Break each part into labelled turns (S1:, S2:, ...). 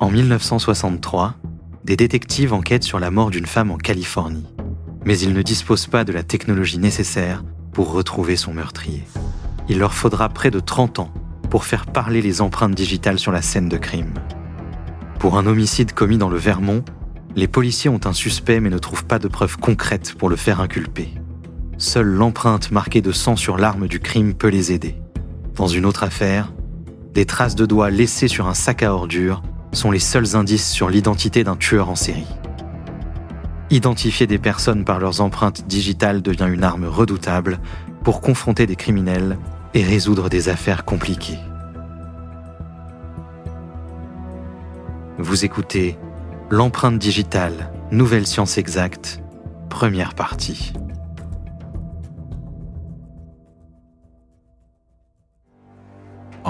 S1: En 1963, des détectives enquêtent sur la mort d'une femme en Californie, mais ils ne disposent pas de la technologie nécessaire pour retrouver son meurtrier. Il leur faudra près de 30 ans pour faire parler les empreintes digitales sur la scène de crime. Pour un homicide commis dans le Vermont, les policiers ont un suspect mais ne trouvent pas de preuves concrètes pour le faire inculper. Seule l'empreinte marquée de sang sur l'arme du crime peut les aider. Dans une autre affaire, des traces de doigts laissées sur un sac à ordures sont les seuls indices sur l'identité d'un tueur en série. Identifier des personnes par leurs empreintes digitales devient une arme redoutable pour confronter des criminels et résoudre des affaires compliquées. Vous écoutez L'empreinte digitale, nouvelle science exacte, première partie.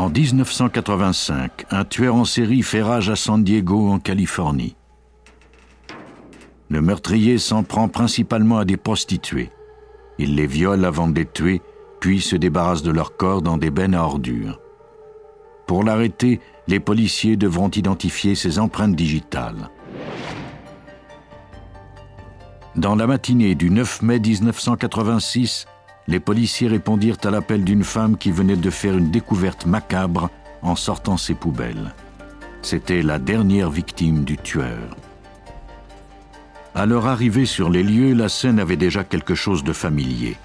S2: En 1985, un tueur en série fait rage à San Diego, en Californie. Le meurtrier s'en prend principalement à des prostituées. Il les viole avant de les tuer, puis se débarrasse de leur corps dans des bennes à ordures. Pour l'arrêter, les policiers devront identifier ses empreintes digitales. Dans la matinée du 9 mai 1986, les policiers répondirent à l'appel d'une femme qui venait de faire une découverte macabre en sortant ses poubelles. C'était la dernière victime du tueur. À leur arrivée sur les lieux, la scène avait déjà quelque chose de familier.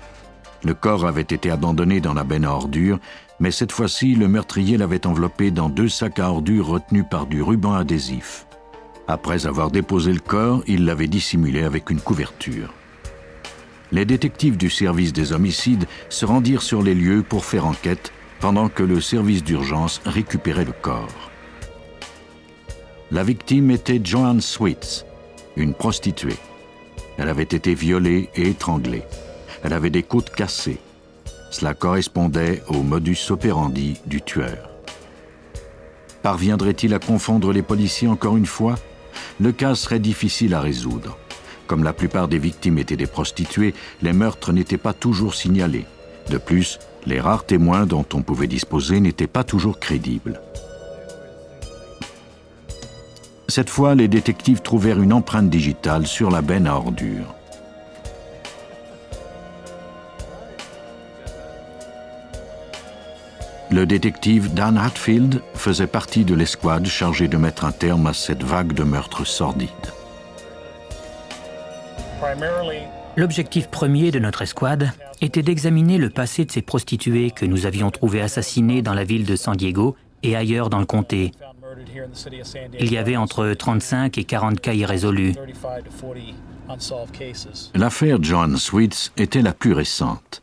S2: Le corps avait été abandonné dans la benne à ordures, mais cette fois-ci, le meurtrier l'avait enveloppé dans deux sacs à ordures retenus par du ruban adhésif. Après avoir déposé le corps, il l'avait dissimulé avec une couverture. Les détectives du service des homicides se rendirent sur les lieux pour faire enquête pendant que le service d'urgence récupérait le corps. La victime était Joanne Sweets, une prostituée. Elle avait été violée et étranglée. Elle avait des côtes cassées. Cela correspondait au modus operandi du tueur. Parviendrait-il à confondre les policiers encore une fois? Le cas serait difficile à résoudre. Comme la plupart des victimes étaient des prostituées, les meurtres n'étaient pas toujours signalés. De plus, les rares témoins dont on pouvait disposer n'étaient pas toujours crédibles. Cette fois, les détectives trouvèrent une empreinte digitale sur la benne à ordures. Le détective Dan Hatfield faisait partie de l'escouade chargée de mettre un terme à cette vague de meurtres sordides.
S3: L'objectif premier de notre escouade était d'examiner le passé de ces prostituées que nous avions trouvées assassinées dans la ville de San Diego et ailleurs dans le comté. Il y avait entre 35 et 40 cas irrésolus.
S2: L'affaire John Sweets était la plus récente.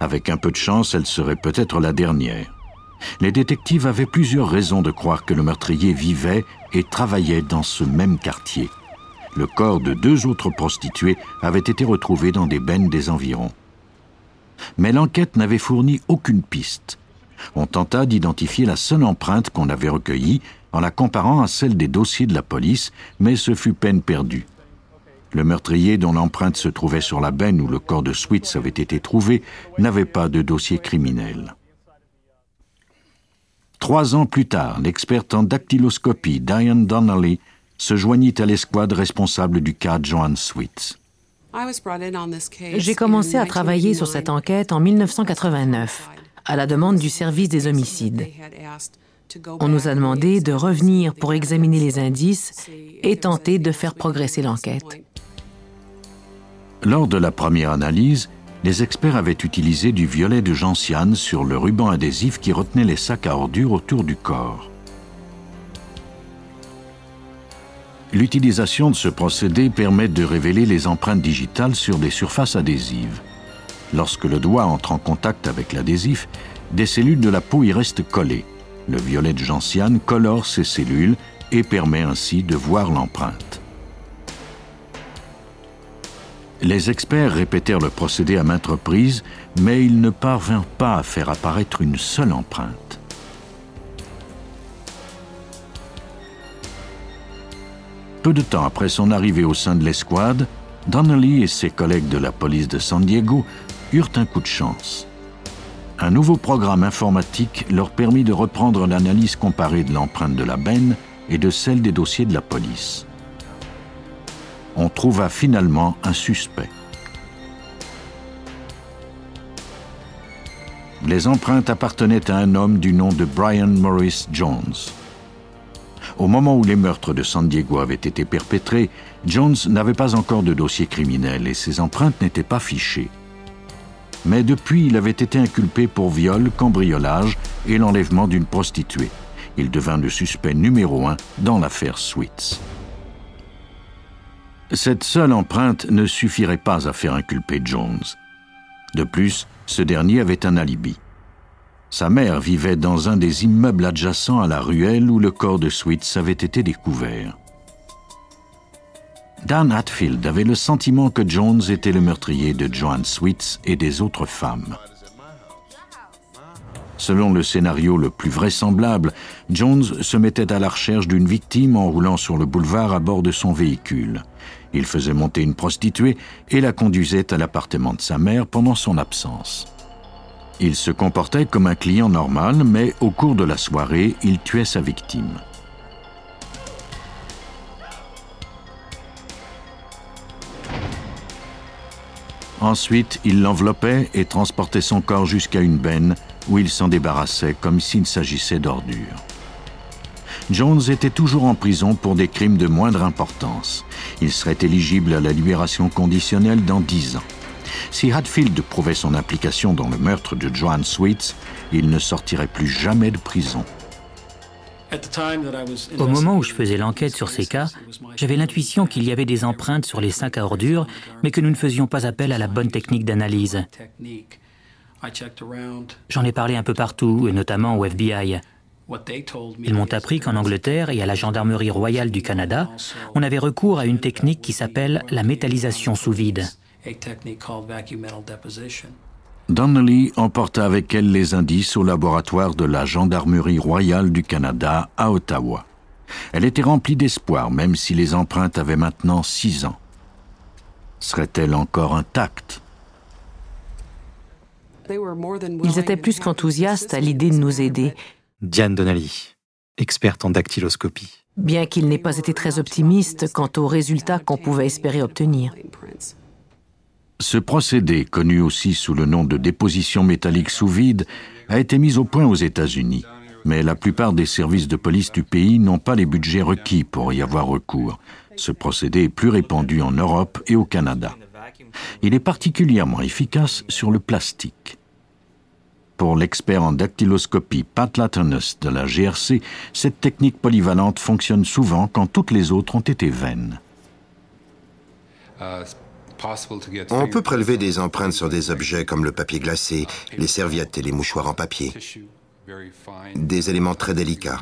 S2: Avec un peu de chance, elle serait peut-être la dernière. Les détectives avaient plusieurs raisons de croire que le meurtrier vivait et travaillait dans ce même quartier. Le corps de deux autres prostituées avait été retrouvé dans des bennes des environs. Mais l'enquête n'avait fourni aucune piste. On tenta d'identifier la seule empreinte qu'on avait recueillie en la comparant à celle des dossiers de la police, mais ce fut peine perdue. Le meurtrier dont l'empreinte se trouvait sur la benne où le corps de Switz avait été trouvé n'avait pas de dossier criminel. Trois ans plus tard, l'experte en dactyloscopie Diane Donnelly se joignit à l'escouade responsable du cas Joan Switz.
S4: J'ai commencé à travailler sur cette enquête en 1989, à la demande du service des homicides. On nous a demandé de revenir pour examiner les indices et tenter de faire progresser l'enquête.
S2: Lors de la première analyse, les experts avaient utilisé du violet de gentiane sur le ruban adhésif qui retenait les sacs à ordures autour du corps. L'utilisation de ce procédé permet de révéler les empreintes digitales sur des surfaces adhésives. Lorsque le doigt entre en contact avec l'adhésif, des cellules de la peau y restent collées. Le violet de gentiane colore ces cellules et permet ainsi de voir l'empreinte. Les experts répétèrent le procédé à maintes reprises, mais ils ne parvinrent pas à faire apparaître une seule empreinte. Peu de temps après son arrivée au sein de l'escouade, Donnelly et ses collègues de la police de San Diego eurent un coup de chance. Un nouveau programme informatique leur permit de reprendre l'analyse comparée de l'empreinte de la benne et de celles des dossiers de la police. On trouva finalement un suspect. Les empreintes appartenaient à un homme du nom de Brian Morris Jones. Au moment où les meurtres de San Diego avaient été perpétrés, Jones n'avait pas encore de dossier criminel et ses empreintes n'étaient pas fichées. Mais depuis, il avait été inculpé pour viol, cambriolage et l'enlèvement d'une prostituée. Il devint le suspect numéro un dans l'affaire Sweets. Cette seule empreinte ne suffirait pas à faire inculper Jones. De plus, ce dernier avait un alibi. Sa mère vivait dans un des immeubles adjacents à la ruelle où le corps de Sweets avait été découvert. Dan Hatfield avait le sentiment que Jones était le meurtrier de Joan Sweets et des autres femmes. Selon le scénario le plus vraisemblable, Jones se mettait à la recherche d'une victime en roulant sur le boulevard à bord de son véhicule. Il faisait monter une prostituée et la conduisait à l'appartement de sa mère pendant son absence. Il se comportait comme un client normal, mais au cours de la soirée, il tuait sa victime. Ensuite, il l'enveloppait et transportait son corps jusqu'à une benne où il s'en débarrassait comme s'il s'agissait d'ordures. Jones était toujours en prison pour des crimes de moindre importance. Il serait éligible à la libération conditionnelle dans dix ans. Si Hadfield prouvait son implication dans le meurtre de Joan Sweets, il ne sortirait plus jamais de prison.
S3: Au moment où je faisais l'enquête sur ces cas, j'avais l'intuition qu'il y avait des empreintes sur les sacs à ordures, mais que nous ne faisions pas appel à la bonne technique d'analyse. J'en ai parlé un peu partout, et notamment au FBI. Ils m'ont appris qu'en Angleterre et à la Gendarmerie royale du Canada, on avait recours à une technique qui s'appelle la métallisation sous vide.
S2: Donnelly emporta avec elle les indices au laboratoire de la Gendarmerie royale du Canada à Ottawa. Elle était remplie d'espoir, même si les empreintes avaient maintenant six ans. Serait-elle encore intacte?
S4: Ils étaient plus qu'enthousiastes à l'idée de nous aider.
S1: Diane Donnelly, experte en dactyloscopie.
S4: Bien qu'il n'ait pas été très optimiste quant aux résultats qu'on pouvait espérer obtenir.
S2: Ce procédé, connu aussi sous le nom de déposition métallique sous vide, a été mis au point aux États-Unis. Mais la plupart des services de police du pays n'ont pas les budgets requis pour y avoir recours. Ce procédé est plus répandu en Europe et au Canada. Il est particulièrement efficace sur le plastique. Pour l'expert en dactyloscopie Pat Latonus de la GRC, cette technique polyvalente fonctionne souvent quand toutes les autres ont été vaines.
S5: Uh, on peut prélever des empreintes sur des objets comme le papier glacé, les serviettes et les mouchoirs en papier. Des éléments très délicats.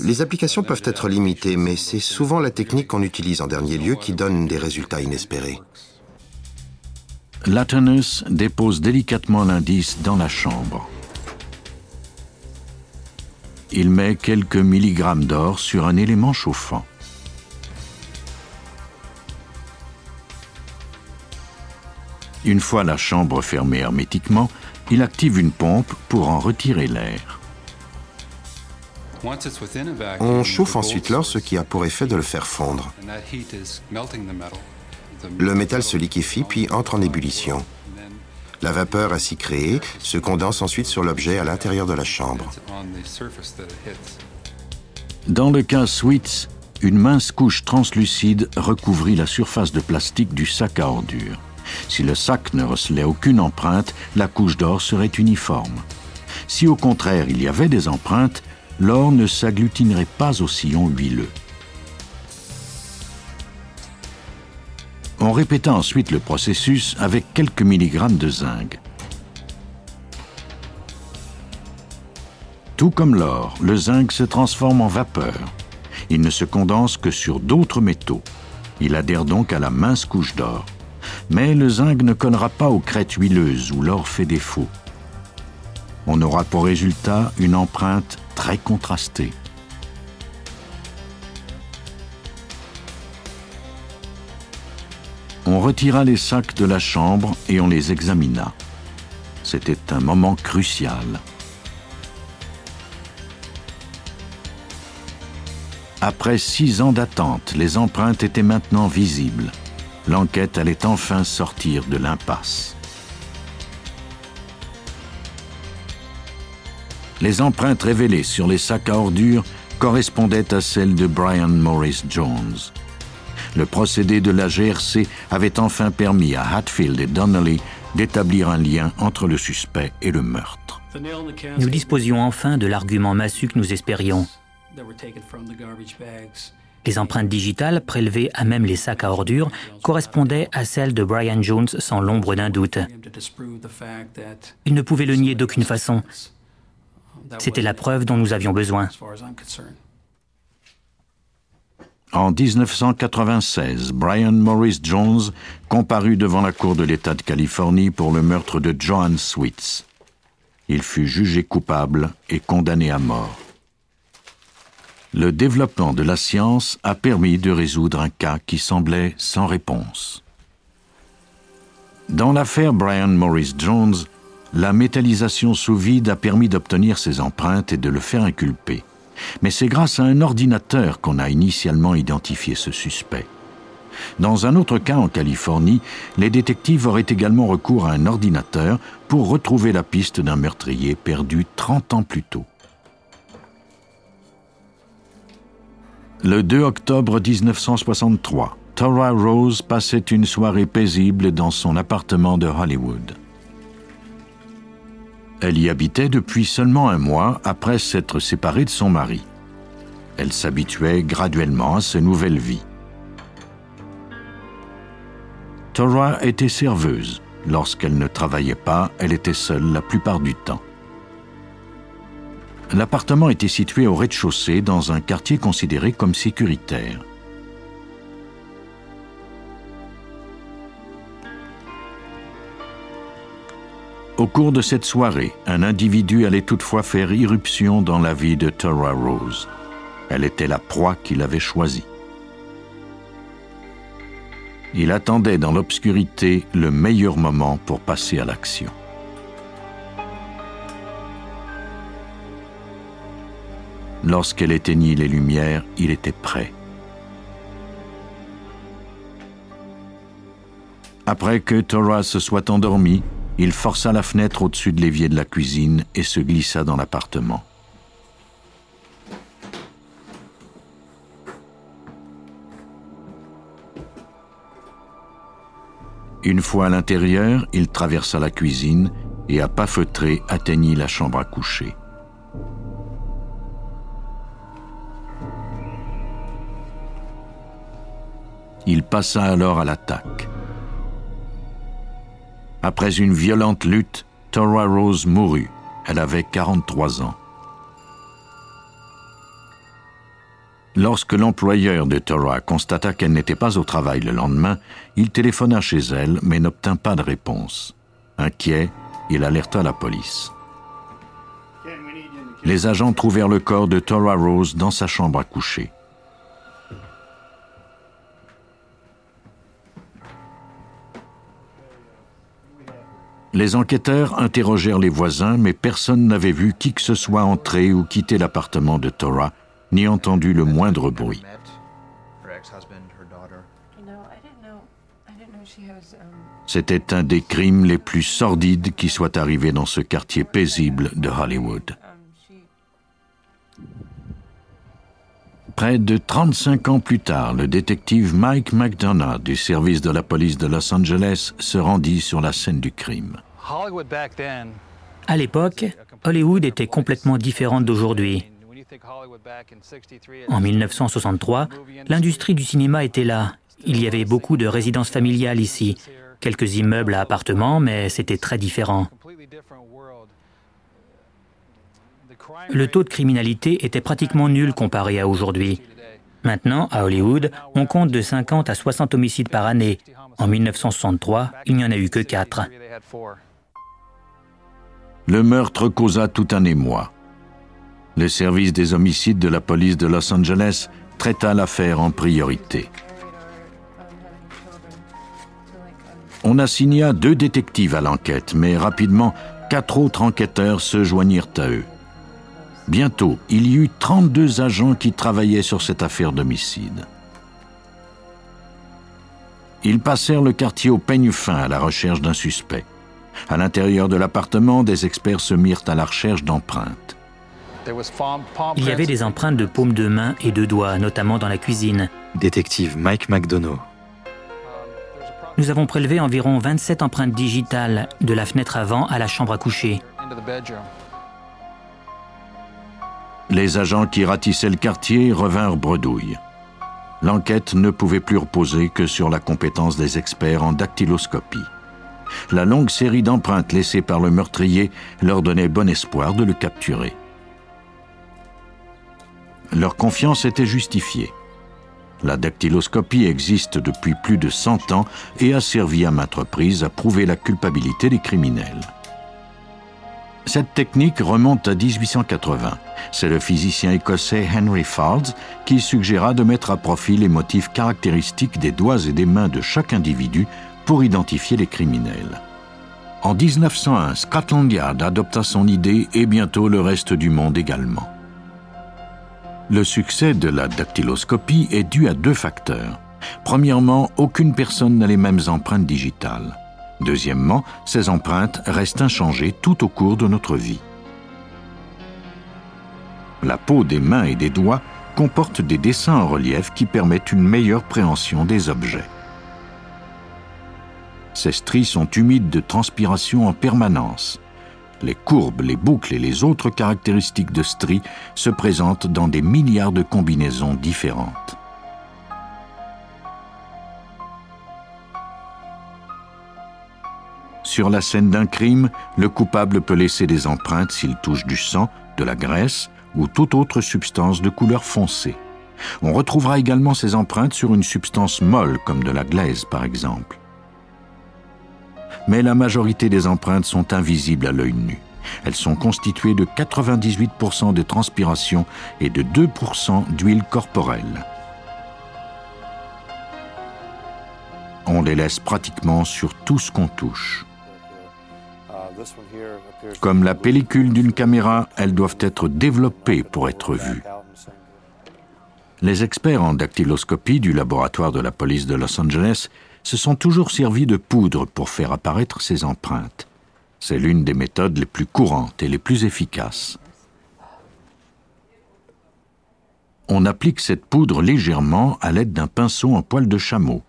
S5: Les applications peuvent être limitées, mais c'est souvent la technique qu'on utilise en dernier lieu qui donne des résultats inespérés.
S2: Latinus dépose délicatement l'indice dans la chambre. Il met quelques milligrammes d'or sur un élément chauffant. Une fois la chambre fermée hermétiquement, il active une pompe pour en retirer l'air.
S5: On chauffe ensuite l'or, ce qui a pour effet de le faire fondre. Le métal se liquéfie puis entre en ébullition. La vapeur ainsi créée se condense ensuite sur l'objet à l'intérieur de la chambre.
S2: Dans le cas Sweets, une mince couche translucide recouvrit la surface de plastique du sac à ordures. Si le sac ne recelait aucune empreinte, la couche d'or serait uniforme. Si au contraire il y avait des empreintes, l'or ne s'agglutinerait pas au sillon huileux. On répéta ensuite le processus avec quelques milligrammes de zinc. Tout comme l'or, le zinc se transforme en vapeur. Il ne se condense que sur d'autres métaux. Il adhère donc à la mince couche d'or mais le zinc ne collera pas aux crêtes huileuses où l'or fait défaut. On aura pour résultat une empreinte très contrastée. On retira les sacs de la chambre et on les examina. C'était un moment crucial. Après six ans d'attente, les empreintes étaient maintenant visibles. L'enquête allait enfin sortir de l'impasse. Les empreintes révélées sur les sacs à ordures correspondaient à celles de Brian Morris Jones. Le procédé de la GRC avait enfin permis à Hatfield et Donnelly d'établir un lien entre le suspect et le meurtre.
S3: Nous disposions enfin de l'argument massu que nous espérions. Les empreintes digitales, prélevées à même les sacs à ordures, correspondaient à celles de Brian Jones sans l'ombre d'un doute. Il ne pouvait le nier d'aucune façon. C'était la preuve dont nous avions besoin.
S2: En 1996, Brian Morris Jones comparut devant la Cour de l'État de Californie pour le meurtre de Joan Switz. Il fut jugé coupable et condamné à mort. Le développement de la science a permis de résoudre un cas qui semblait sans réponse. Dans l'affaire Brian Morris Jones, la métallisation sous vide a permis d'obtenir ses empreintes et de le faire inculper. Mais c'est grâce à un ordinateur qu'on a initialement identifié ce suspect. Dans un autre cas en Californie, les détectives auraient également recours à un ordinateur pour retrouver la piste d'un meurtrier perdu 30 ans plus tôt. Le 2 octobre 1963, Tora Rose passait une soirée paisible dans son appartement de Hollywood. Elle y habitait depuis seulement un mois après s'être séparée de son mari. Elle s'habituait graduellement à sa nouvelle vie. Tora était serveuse. Lorsqu'elle ne travaillait pas, elle était seule la plupart du temps. L'appartement était situé au rez-de-chaussée dans un quartier considéré comme sécuritaire. Au cours de cette soirée, un individu allait toutefois faire irruption dans la vie de Tora Rose. Elle était la proie qu'il avait choisie. Il attendait dans l'obscurité le meilleur moment pour passer à l'action. Lorsqu'elle éteignit les lumières, il était prêt. Après que Tora se soit endormie, il força la fenêtre au-dessus de l'évier de la cuisine et se glissa dans l'appartement. Une fois à l'intérieur, il traversa la cuisine et à pas feutré atteignit la chambre à coucher. Il passa alors à l'attaque. Après une violente lutte, Tora Rose mourut. Elle avait 43 ans. Lorsque l'employeur de Tora constata qu'elle n'était pas au travail le lendemain, il téléphona chez elle mais n'obtint pas de réponse. Inquiet, il alerta la police. Les agents trouvèrent le corps de Tora Rose dans sa chambre à coucher. Les enquêteurs interrogèrent les voisins, mais personne n'avait vu qui que ce soit entrer ou quitter l'appartement de Tora, ni entendu le moindre bruit. C'était un des crimes les plus sordides qui soit arrivé dans ce quartier paisible de Hollywood. Près de 35 ans plus tard, le détective Mike McDonough du service de la police de Los Angeles se rendit sur la scène du crime.
S3: À l'époque, Hollywood était complètement différente d'aujourd'hui. En 1963, l'industrie du cinéma était là. Il y avait beaucoup de résidences familiales ici, quelques immeubles à appartements, mais c'était très différent. Le taux de criminalité était pratiquement nul comparé à aujourd'hui. Maintenant, à Hollywood, on compte de 50 à 60 homicides par année. En 1963, il n'y en a eu que 4.
S2: Le meurtre causa tout un émoi. Le service des homicides de la police de Los Angeles traita l'affaire en priorité. On assigna deux détectives à l'enquête, mais rapidement, quatre autres enquêteurs se joignirent à eux. Bientôt, il y eut 32 agents qui travaillaient sur cette affaire d'homicide. Ils passèrent le quartier au peigne fin à la recherche d'un suspect. À l'intérieur de l'appartement, des experts se mirent à la recherche d'empreintes.
S3: Il y avait des empreintes de paumes de main et de doigts, notamment dans la cuisine.
S1: Détective Mike McDonough.
S3: Nous avons prélevé environ 27 empreintes digitales de la fenêtre avant à la chambre à coucher.
S2: Les agents qui ratissaient le quartier revinrent bredouille. L'enquête ne pouvait plus reposer que sur la compétence des experts en dactyloscopie. La longue série d'empreintes laissées par le meurtrier leur donnait bon espoir de le capturer. Leur confiance était justifiée. La dactyloscopie existe depuis plus de 100 ans et a servi à maintes reprises à prouver la culpabilité des criminels. Cette technique remonte à 1880. C'est le physicien écossais Henry Fards qui suggéra de mettre à profit les motifs caractéristiques des doigts et des mains de chaque individu pour identifier les criminels. En 1901, Scotland Yard adopta son idée et bientôt le reste du monde également. Le succès de la dactyloscopie est dû à deux facteurs. Premièrement, aucune personne n'a les mêmes empreintes digitales. Deuxièmement, ces empreintes restent inchangées tout au cours de notre vie. La peau des mains et des doigts comporte des dessins en relief qui permettent une meilleure préhension des objets. Ces stries sont humides de transpiration en permanence. Les courbes, les boucles et les autres caractéristiques de stries se présentent dans des milliards de combinaisons différentes. Sur la scène d'un crime, le coupable peut laisser des empreintes s'il touche du sang, de la graisse ou toute autre substance de couleur foncée. On retrouvera également ces empreintes sur une substance molle comme de la glaise par exemple. Mais la majorité des empreintes sont invisibles à l'œil nu. Elles sont constituées de 98% de transpiration et de 2% d'huile corporelle. On les laisse pratiquement sur tout ce qu'on touche. Comme la pellicule d'une caméra, elles doivent être développées pour être vues. Les experts en dactyloscopie du laboratoire de la police de Los Angeles se sont toujours servis de poudre pour faire apparaître ces empreintes. C'est l'une des méthodes les plus courantes et les plus efficaces. On applique cette poudre légèrement à l'aide d'un pinceau en poil de chameau.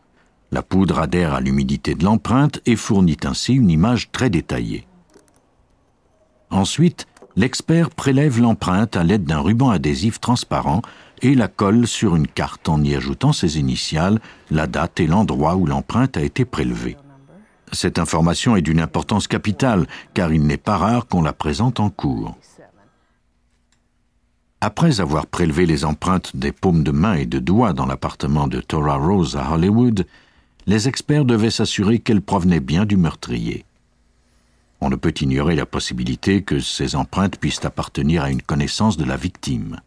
S2: La poudre adhère à l'humidité de l'empreinte et fournit ainsi une image très détaillée. Ensuite, l'expert prélève l'empreinte à l'aide d'un ruban adhésif transparent et la colle sur une carte en y ajoutant ses initiales, la date et l'endroit où l'empreinte a été prélevée. Cette information est d'une importance capitale car il n'est pas rare qu'on la présente en cours. Après avoir prélevé les empreintes des paumes de main et de doigts dans l'appartement de Tora Rose à Hollywood, les experts devaient s'assurer qu'elles provenaient bien du meurtrier. On ne peut ignorer la possibilité que ces empreintes puissent appartenir à une connaissance de la victime.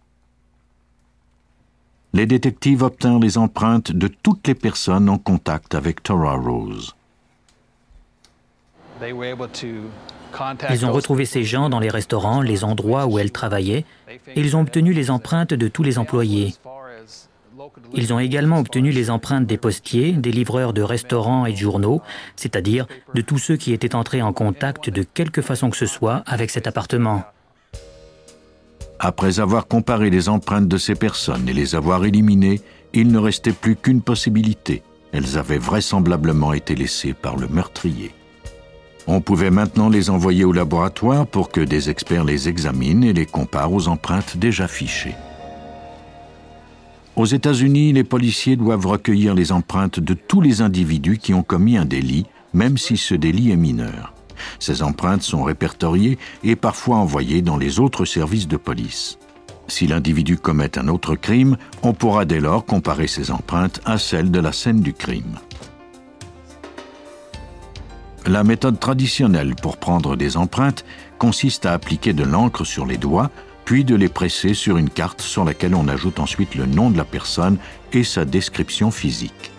S2: Les détectives obtinrent les empreintes de toutes les personnes en contact avec Tora Rose.
S3: Ils ont retrouvé ces gens dans les restaurants, les endroits où elles travaillaient, et ils ont obtenu les empreintes de tous les employés. Ils ont également obtenu les empreintes des postiers, des livreurs de restaurants et de journaux, c'est-à-dire de tous ceux qui étaient entrés en contact de quelque façon que ce soit avec cet appartement.
S2: Après avoir comparé les empreintes de ces personnes et les avoir éliminées, il ne restait plus qu'une possibilité. Elles avaient vraisemblablement été laissées par le meurtrier. On pouvait maintenant les envoyer au laboratoire pour que des experts les examinent et les comparent aux empreintes déjà fichées. Aux États-Unis, les policiers doivent recueillir les empreintes de tous les individus qui ont commis un délit, même si ce délit est mineur. Ces empreintes sont répertoriées et parfois envoyées dans les autres services de police. Si l'individu commet un autre crime, on pourra dès lors comparer ces empreintes à celles de la scène du crime. La méthode traditionnelle pour prendre des empreintes consiste à appliquer de l'encre sur les doigts puis de les presser sur une carte sur laquelle on ajoute ensuite le nom de la personne et sa description physique.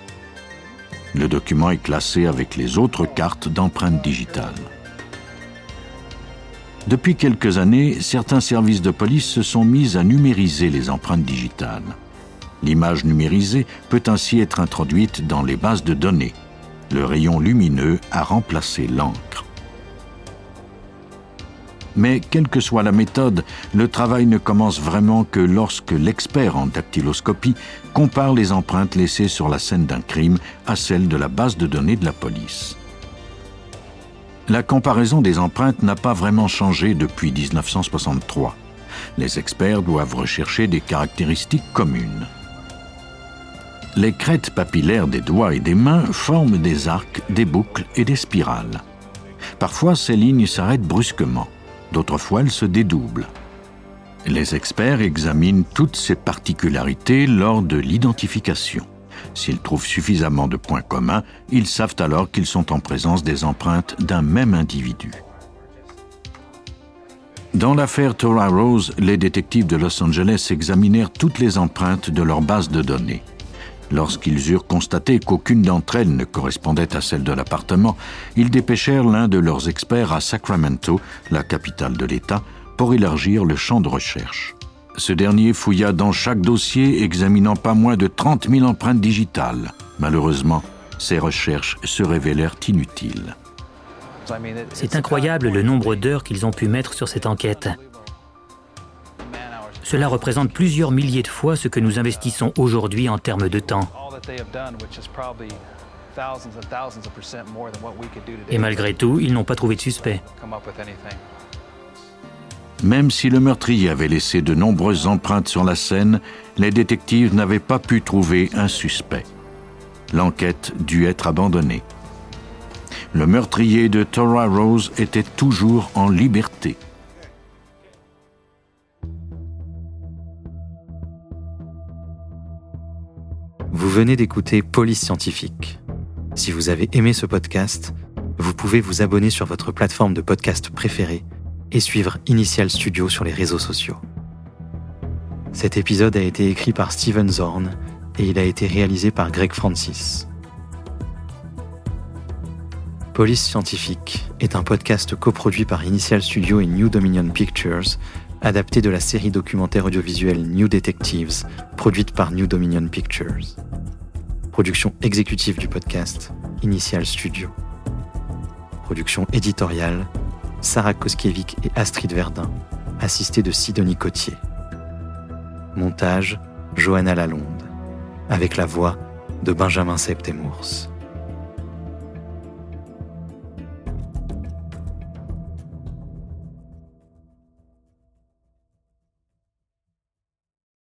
S2: Le document est classé avec les autres cartes d'empreintes digitales. Depuis quelques années, certains services de police se sont mis à numériser les empreintes digitales. L'image numérisée peut ainsi être introduite dans les bases de données. Le rayon lumineux a remplacé l'encre. Mais quelle que soit la méthode, le travail ne commence vraiment que lorsque l'expert en dactyloscopie compare les empreintes laissées sur la scène d'un crime à celles de la base de données de la police. La comparaison des empreintes n'a pas vraiment changé depuis 1963. Les experts doivent rechercher des caractéristiques communes. Les crêtes papillaires des doigts et des mains forment des arcs, des boucles et des spirales. Parfois, ces lignes s'arrêtent brusquement, d'autres fois elles se dédoublent. Les experts examinent toutes ces particularités lors de l'identification. S'ils trouvent suffisamment de points communs, ils savent alors qu'ils sont en présence des empreintes d'un même individu. Dans l'affaire Tora Rose, les détectives de Los Angeles examinèrent toutes les empreintes de leur base de données. Lorsqu'ils eurent constaté qu'aucune d'entre elles ne correspondait à celle de l'appartement, ils dépêchèrent l'un de leurs experts à Sacramento, la capitale de l'État, pour élargir le champ de recherche. Ce dernier fouilla dans chaque dossier, examinant pas moins de 30 000 empreintes digitales. Malheureusement, ces recherches se révélèrent inutiles.
S3: C'est incroyable le nombre d'heures qu'ils ont pu mettre sur cette enquête. Cela représente plusieurs milliers de fois ce que nous investissons aujourd'hui en termes de temps. Et malgré tout, ils n'ont pas trouvé de suspect.
S2: Même si le meurtrier avait laissé de nombreuses empreintes sur la scène, les détectives n'avaient pas pu trouver un suspect. L'enquête dut être abandonnée. Le meurtrier de Tora Rose était toujours en liberté.
S1: Venez d'écouter Police Scientifique. Si vous avez aimé ce podcast, vous pouvez vous abonner sur votre plateforme de podcast préférée et suivre Initial Studio sur les réseaux sociaux. Cet épisode a été écrit par Steven Zorn et il a été réalisé par Greg Francis. Police Scientifique est un podcast coproduit par Initial Studio et New Dominion Pictures, adapté de la série documentaire audiovisuelle New Detectives, produite par New Dominion Pictures. Production exécutive du podcast, Initial Studio. Production éditoriale, Sarah Koskiewicz et Astrid Verdun, assistée de Sidonie Cotier. Montage, Johanna Lalonde, avec la voix de Benjamin Septemours.